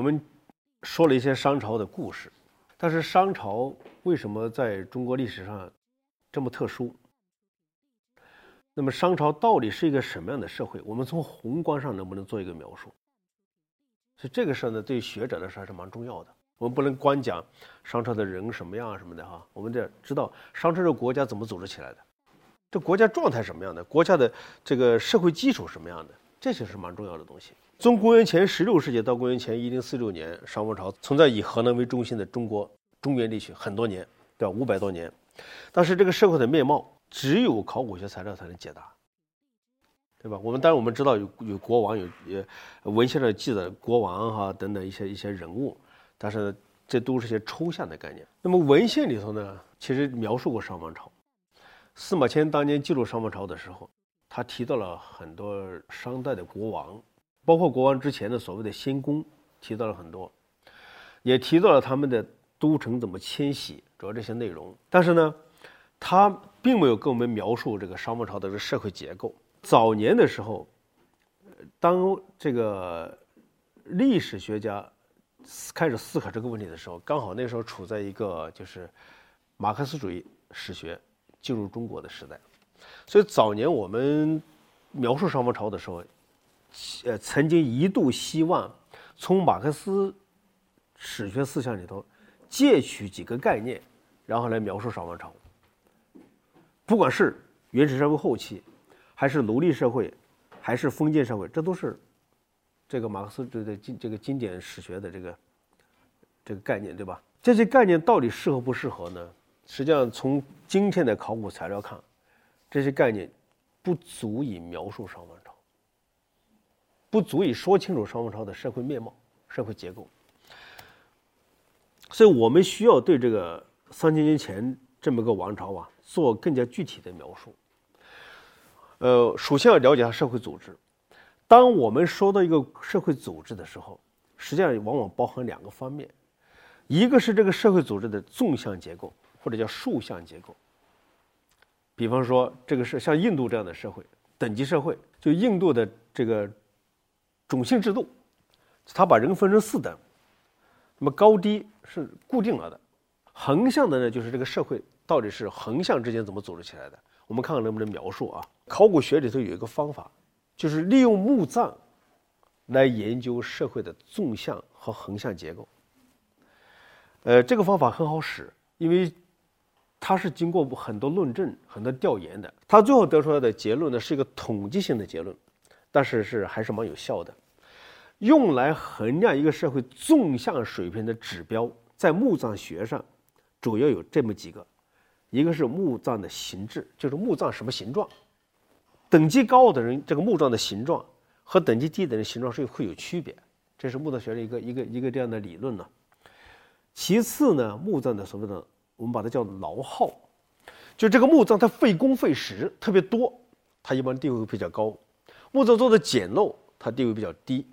我们说了一些商朝的故事，但是商朝为什么在中国历史上这么特殊？那么商朝到底是一个什么样的社会？我们从宏观上能不能做一个描述？所以这个事儿呢，对于学者来说还是蛮重要的。我们不能光讲商朝的人什么样啊什么的哈，我们得知道商朝这个国家怎么组织起来的，这国家状态什么样的，国家的这个社会基础什么样的，这些是蛮重要的东西。从公元前十六世纪到公元前一零四六年，商王朝存在以河南为中心的中国中原地区很多年，对吧？五百多年，但是这个社会的面貌只有考古学材料才能解答，对吧？我们当然我们知道有有国王，有也文献上记载国王哈等等一些一些人物。但是这都是些抽象的概念。那么文献里头呢，其实描述过商王朝。司马迁当年记录商王朝的时候，他提到了很多商代的国王，包括国王之前的所谓的先公，提到了很多，也提到了他们的都城怎么迁徙，主要这些内容。但是呢，他并没有跟我们描述这个商王朝的这个社会结构。早年的时候，当这个历史学家。开始思考这个问题的时候，刚好那时候处在一个就是马克思主义史学进入中国的时代，所以早年我们描述商王朝的时候，呃，曾经一度希望从马克思史学思想里头借取几个概念，然后来描述商王朝。不管是原始社会后期，还是奴隶社会，还是封建社会，这都是。这个马克思这个经这个经典史学的这个这个概念，对吧？这些概念到底适合不适合呢？实际上，从今天的考古材料看，这些概念不足以描述商王朝，不足以说清楚商王朝的社会面貌、社会结构。所以我们需要对这个三千年前这么个王朝啊，做更加具体的描述。呃，首先要了解下社会组织。当我们说到一个社会组织的时候，实际上往往包含两个方面，一个是这个社会组织的纵向结构，或者叫竖向结构。比方说，这个是像印度这样的社会，等级社会，就印度的这个种姓制度，它把人分成四等，那么高低是固定了的。横向的呢，就是这个社会到底是横向之间怎么组织起来的？我们看看能不能描述啊？考古学里头有一个方法。就是利用墓葬来研究社会的纵向和横向结构。呃，这个方法很好使，因为它是经过很多论证、很多调研的。它最后得出来的结论呢，是一个统计性的结论，但是是还是蛮有效的。用来衡量一个社会纵向水平的指标，在墓葬学上主要有这么几个：一个是墓葬的形制，就是墓葬什么形状。等级高的人，这个墓葬的形状和等级低的人形状是会有区别，这是墓葬学的一个一个一个这样的理论呢。其次呢，墓葬的所谓的我们把它叫劳耗，就这个墓葬它费工费时特别多，它一般地位比较高；墓葬做的简陋，它地位比较低。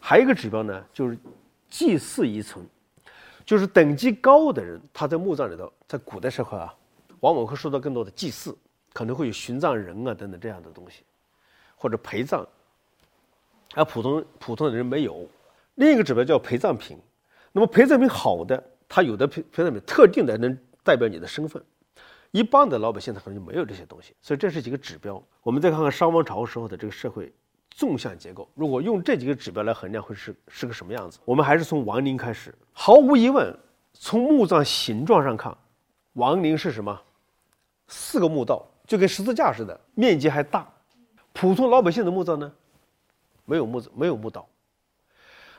还有一个指标呢，就是祭祀遗存，就是等级高的人，他在墓葬里头，在古代社会啊，往往会受到更多的祭祀。可能会有殉葬人啊等等这样的东西，或者陪葬，而普通普通的人没有。另一个指标叫陪葬品，那么陪葬品好的，它有的陪陪葬品特定的能代表你的身份，一般的老百姓他可能就没有这些东西。所以这是几个指标。我们再看看商王朝时候的这个社会纵向结构，如果用这几个指标来衡量，会是是个什么样子？我们还是从王陵开始。毫无疑问，从墓葬形状上看，王陵是什么？四个墓道。就跟十字架似的，面积还大。普通老百姓的墓葬呢，没有墓子，没有墓道。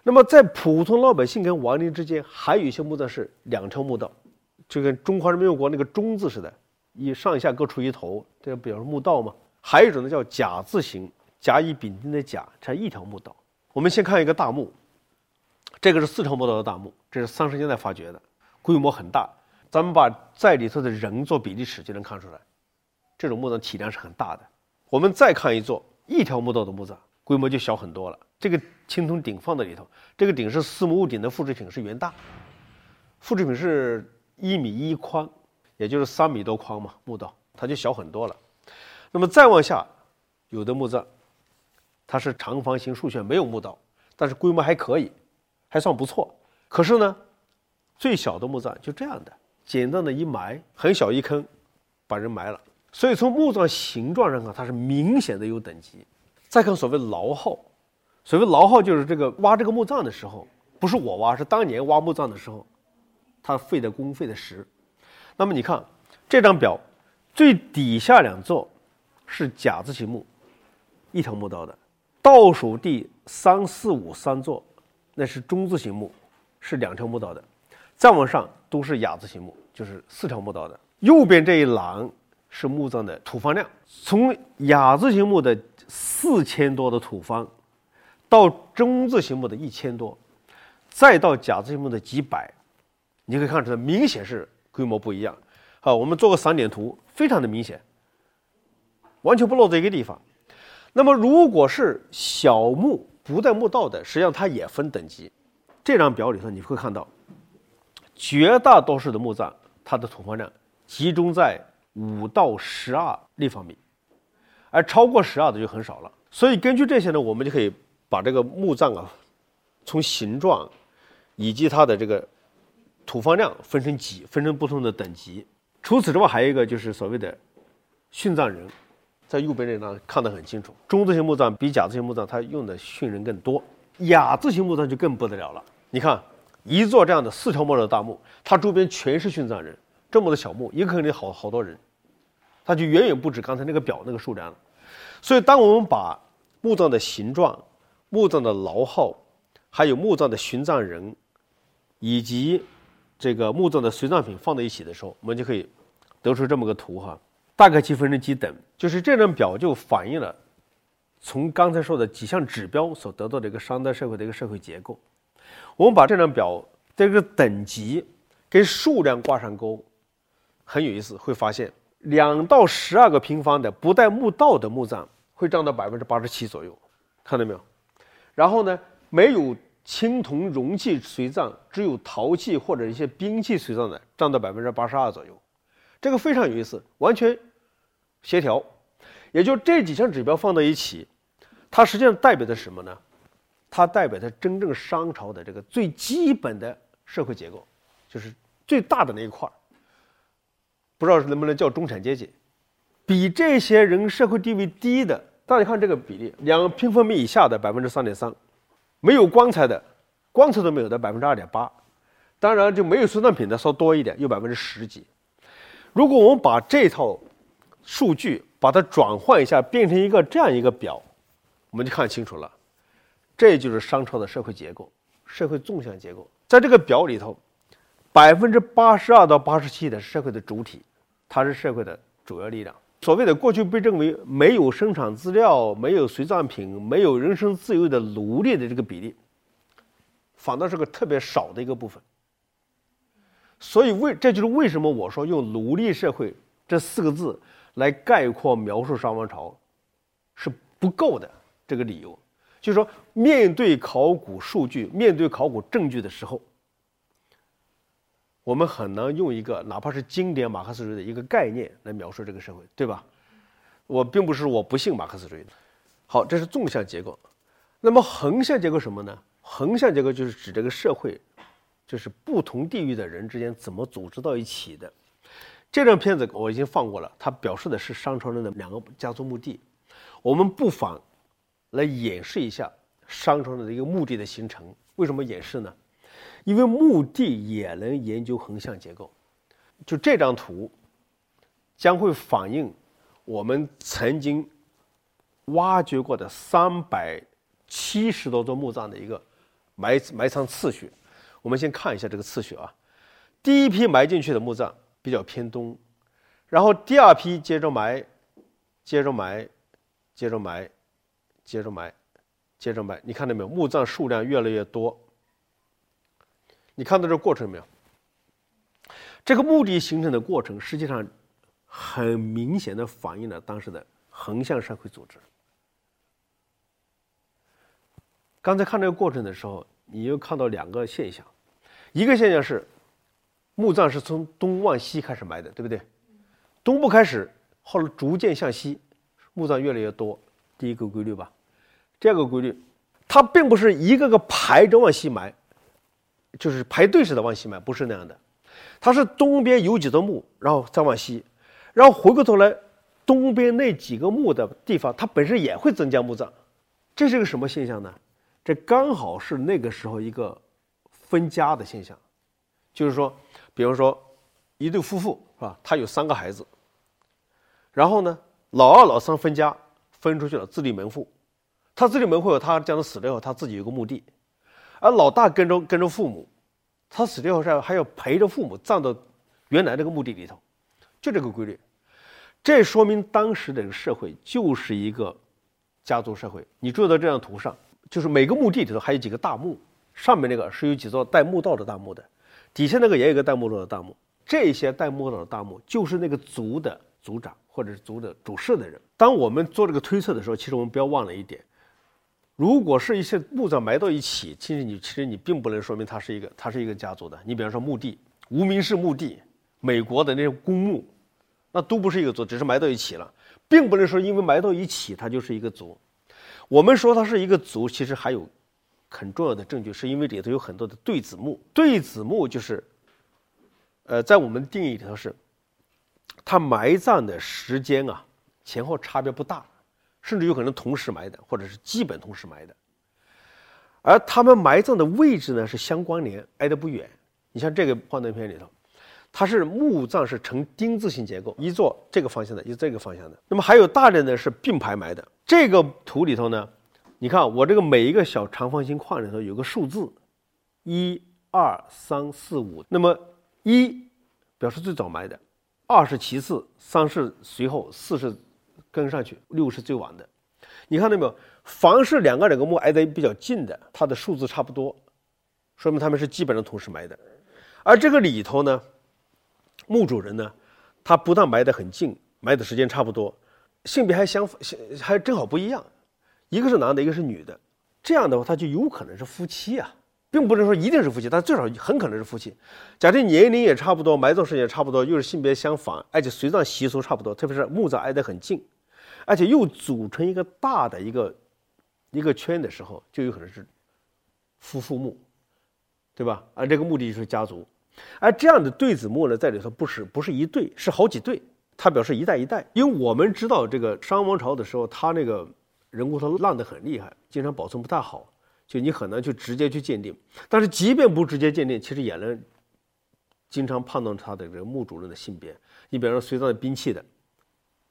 那么在普通老百姓跟亡灵之间，还有一些墓葬是两条墓道，就跟中华人民共和国那个“中”字似的，以上下各出一头，这表示墓道嘛。还有一种呢叫甲字形，甲乙丙丁的甲，才一条墓道。我们先看一个大墓，这个是四条墓道的大墓，这是三十年代发掘的，规模很大。咱们把在里头的人做比例尺，就能看出来。这种墓葬体量是很大的。我们再看一座一条墓道的墓葬，规模就小很多了。这个青铜鼎放在里头，这个鼎是四木屋顶的复制品，是元大，复制品是一米一宽，也就是三米多宽嘛。墓道它就小很多了。那么再往下，有的墓葬，它是长方形竖穴，没有墓道，但是规模还可以，还算不错。可是呢，最小的墓葬就这样的，简单的一埋，很小一坑，把人埋了。所以从墓葬形状上看，它是明显的有等级。再看所谓牢号，所谓牢号就是这个挖这个墓葬的时候，不是我挖，是当年挖墓葬的时候，他费的工费的时。那么你看这张表，最底下两座是甲字形墓，一条墓道的；倒数第三四五三座那是中字形墓，是两条墓道的；再往上都是雅字形墓，就是四条墓道的。右边这一栏。是墓葬的土方量，从雅字形墓的四千多的土方，到中字形墓的一千多，再到甲字形墓的几百，你可以看出来，明显是规模不一样。好，我们做个散点图，非常的明显，完全不落在一个地方。那么，如果是小墓不带墓道的，实际上它也分等级。这张表里头你会看到，绝大多数的墓葬，它的土方量集中在。五到十二立方米，而超过十二的就很少了。所以根据这些呢，我们就可以把这个墓葬啊，从形状以及它的这个土方量分成几，分成不同的等级。除此之外，还有一个就是所谓的殉葬人，在右边这张看得很清楚。中字形墓葬比甲字形墓葬它用的殉人更多，雅字形墓葬就更不得了了。你看一座这样的四条墓的大墓，它周边全是殉葬人。这么的小墓，一个坑里好好多人，它就远远不止刚才那个表那个数量了。所以，当我们把墓葬的形状、墓葬的牢号，还有墓葬的殉葬人，以及这个墓葬的随葬品放在一起的时候，我们就可以得出这么个图哈，大概其分之几等。就是这张表就反映了从刚才说的几项指标所得到的一个商代社会的一个社会结构。我们把这张表这个等级跟数量挂上钩。很有意思，会发现两到十二个平方的不带墓道的墓葬会占到百分之八十七左右，看到没有？然后呢，没有青铜容器随葬，只有陶器或者一些兵器随葬的占到百分之八十二左右，这个非常有意思，完全协调。也就这几项指标放在一起，它实际上代表的什么呢？它代表的真正商朝的这个最基本的社会结构，就是最大的那一块儿。不知道能不能叫中产阶级，比这些人社会地位低的，大家看这个比例，两平方米以下的百分之三点三，没有棺材的，棺材都没有的百分之二点八，当然就没有随葬品的稍多一点，有百分之十几。如果我们把这套数据把它转换一下，变成一个这样一个表，我们就看清楚了，这就是商朝的社会结构，社会纵向结构，在这个表里头，百分之八十二到八十七的社会的主体。它是社会的主要力量。所谓的过去被认为没有生产资料、没有随葬品、没有人身自由的奴隶的这个比例，反倒是个特别少的一个部分。所以为这就是为什么我说用“奴隶社会”这四个字来概括描述商王朝是不够的。这个理由就是说，面对考古数据、面对考古证据的时候。我们很难用一个哪怕是经典马克思主义的一个概念来描述这个社会，对吧？我并不是我不信马克思主义。好，这是纵向结构。那么横向结构什么呢？横向结构就是指这个社会，就是不同地域的人之间怎么组织到一起的。这张片子我已经放过了，它表示的是商朝人的两个家族墓地。我们不妨来演示一下商朝人的一个墓地的形成。为什么演示呢？因为墓地也能研究横向结构，就这张图将会反映我们曾经挖掘过的三百七十多座墓葬的一个埋埋藏次序。我们先看一下这个次序啊，第一批埋进去的墓葬比较偏东，然后第二批接着埋，接着埋，接着埋，接着埋，接着埋。你看到没有？墓葬数量越来越多。你看到这过程没有？这个墓地形成的过程，实际上很明显的反映了当时的横向社会组织。刚才看这个过程的时候，你又看到两个现象，一个现象是墓葬是从东往西开始埋的，对不对？东部开始，后来逐渐向西，墓葬越来越多，第一个规律吧。第二个规律，它并不是一个个排着往西埋。就是排队似的往西埋，不是那样的。它是东边有几座墓，然后再往西，然后回过头来，东边那几个墓的地方，它本身也会增加墓葬。这是个什么现象呢？这刚好是那个时候一个分家的现象，就是说，比如说一对夫妇是吧？他有三个孩子，然后呢，老二老三分家分出去了，自立门户。他自立门户后，他将来死了以后，他自己有个墓地，而老大跟着跟着父母，他死掉后是还要陪着父母葬到原来那个墓地里头，就这个规律。这说明当时的社会就是一个。家族社会，你注意到这张图上，就是每个墓地里头还有几个大墓，上面那个是有几座带墓道的大墓的，底下那个也有个带墓道的大墓。这些带墓道的大墓就是那个族的族长或者是族的主事的人。当我们做这个推测的时候，其实我们不要忘了一点：如果是一些墓葬埋到一起，其实你其实你并不能说明它是一个它是一个家族的。你比方说墓地，无名氏墓地，美国的那些公墓，那都不是一个族，只是埋到一起了。并不能说因为埋到一起，它就是一个族。我们说它是一个族，其实还有很重要的证据，是因为里头有很多的对子墓。对子墓就是，呃，在我们定义里头是，它埋葬的时间啊前后差别不大，甚至有可能同时埋的，或者是基本同时埋的。而他们埋葬的位置呢是相关联，挨得不远。你像这个幻灯片里头。它是墓葬是呈丁字形结构，一座这个方向的，一这个方向的。那么还有大量的是并排埋的。这个图里头呢，你看我这个每一个小长方形框里头有个数字，一、二、三、四、五。那么一表示最早埋的，二是其次，三是随后，四是跟上去，六是最晚的。你看到没有？凡是两个两个墓挨得比较近的，它的数字差不多，说明他们是基本上同时埋的。而这个里头呢？墓主人呢，他不但埋得很近，埋的时间差不多，性别还相还正好不一样，一个是男的，一个是女的，这样的话他就有可能是夫妻啊，并不是说一定是夫妻，但最少很可能是夫妻。假定年龄也差不多，埋葬时间也差不多，又是性别相仿，而且随葬习俗差不多，特别是墓葬挨得很近，而且又组成一个大的一个一个圈的时候，就有可能是夫妇墓，对吧？而这个墓地就是家族。而这样的对子墓呢，在里头不是不是一对，是好几对，它表示一代一代。因为我们知道这个商王朝的时候，他那个人骨头烂得很厉害，经常保存不太好，就你很难去直接去鉴定。但是即便不直接鉴定，其实也能经常判断他的这个墓主人的性别。你比方说随葬的兵器的，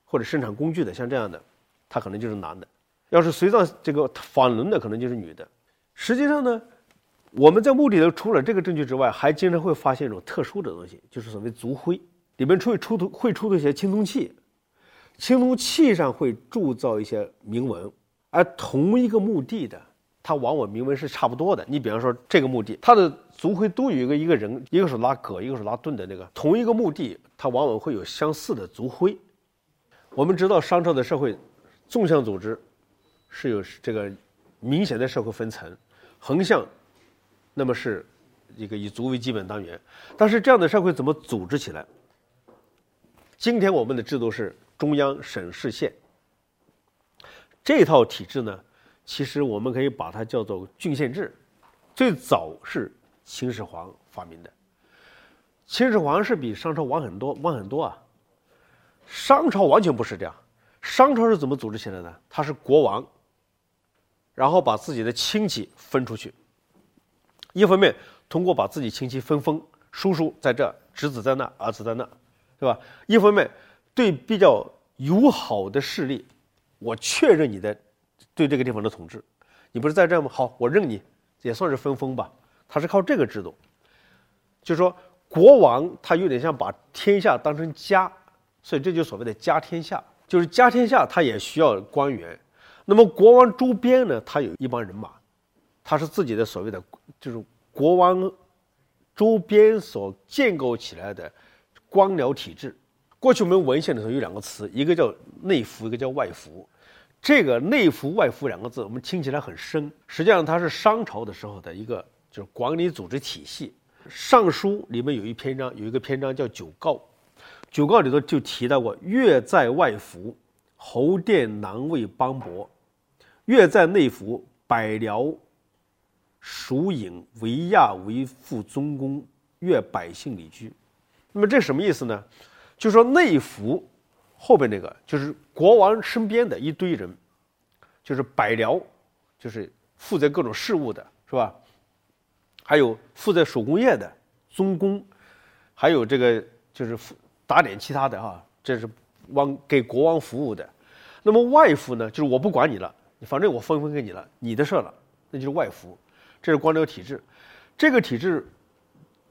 或者生产工具的，像这样的，他可能就是男的；要是随葬这个纺轮的，可能就是女的。实际上呢。我们在墓里头除了这个证据之外，还经常会发现一种特殊的东西，就是所谓族徽，里面会出土会出土一些青铜器，青铜器上会铸造一些铭文，而同一个墓地的，它往往铭文是差不多的。你比方说这个墓地，它的族徽都有一个一个人，一个是拉戈，一个是拉盾的那个，同一个墓地，它往往会有相似的族徽。我们知道商朝的社会纵向组织是有这个明显的社会分层，横向。那么是一个以族为基本单元，但是这样的社会怎么组织起来？今天我们的制度是中央、省、市、县这套体制呢，其实我们可以把它叫做郡县制。最早是秦始皇发明的，秦始皇是比商朝晚很多，晚很多啊。商朝完全不是这样，商朝是怎么组织起来的？他是国王，然后把自己的亲戚分出去。一方面通过把自己亲戚分封，叔叔在这，侄子在那，儿子在那，对吧？一方面对比较友好的势力，我确认你的对这个地方的统治，你不是在这吗？好，我认你，也算是分封吧。他是靠这个制度，就说国王他有点像把天下当成家，所以这就所谓的家天下，就是家天下他也需要官员。那么国王周边呢，他有一帮人马。他是自己的所谓的，就是国王周边所建构起来的官僚体制。过去我们文献里头有两个词，一个叫内服，一个叫外服。这个内服外服两个字，我们听起来很深，实际上它是商朝的时候的一个就是管理组织体系。尚书里面有一篇章，有一个篇章叫《九告》，《九告》里头就提到过：越在外服，侯殿难为邦伯；越在内服，百僚。属尹为亚为父宗公，越百姓礼居。那么这什么意思呢？就说内服后边那个就是国王身边的一堆人，就是百僚，就是负责各种事务的，是吧？还有负责手工业的宗公，还有这个就是打点其他的哈，这是王给国王服务的。那么外服呢，就是我不管你了，反正我分分给你了，你的事了，那就是外服。这是官僚体制，这个体制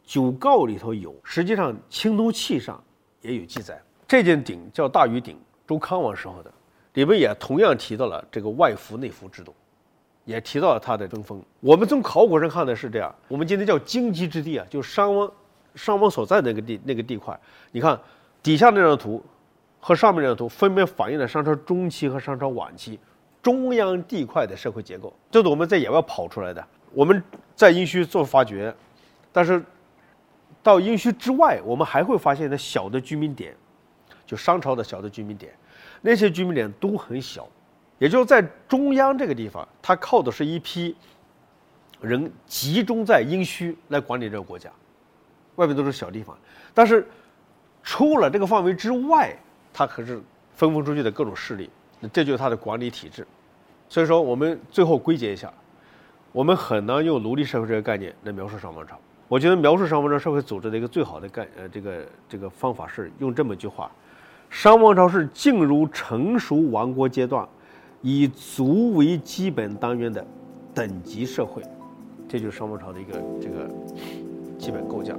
九告里头有，实际上青铜器上也有记载。这件鼎叫大禹鼎，周康王时候的，里面也同样提到了这个外服内服制度，也提到了它的分封。我们从考古上看的是这样，我们今天叫荆棘之地啊，就商王商王所在那个地那个地块，你看底下那张图。和上面这张图分别反映了商朝中期和商朝晚期中央地块的社会结构，这是我们在野外跑出来的。我们在殷墟做发掘，但是到殷墟之外，我们还会发现的小的居民点，就商朝的小的居民点，那些居民点都很小，也就是在中央这个地方，它靠的是一批人集中在殷墟来管理这个国家，外面都是小地方，但是出了这个范围之外。它可是分封出去的各种势力，这就是它的管理体制。所以说，我们最后归结一下，我们很难用奴隶社会这个概念来描述商王朝。我觉得描述商王朝社会组织的一个最好的概呃这个这个方法是用这么一句话：商王朝是进入成熟王国阶段，以族为基本单元的等级社会。这就是商王朝的一个这个基本构架。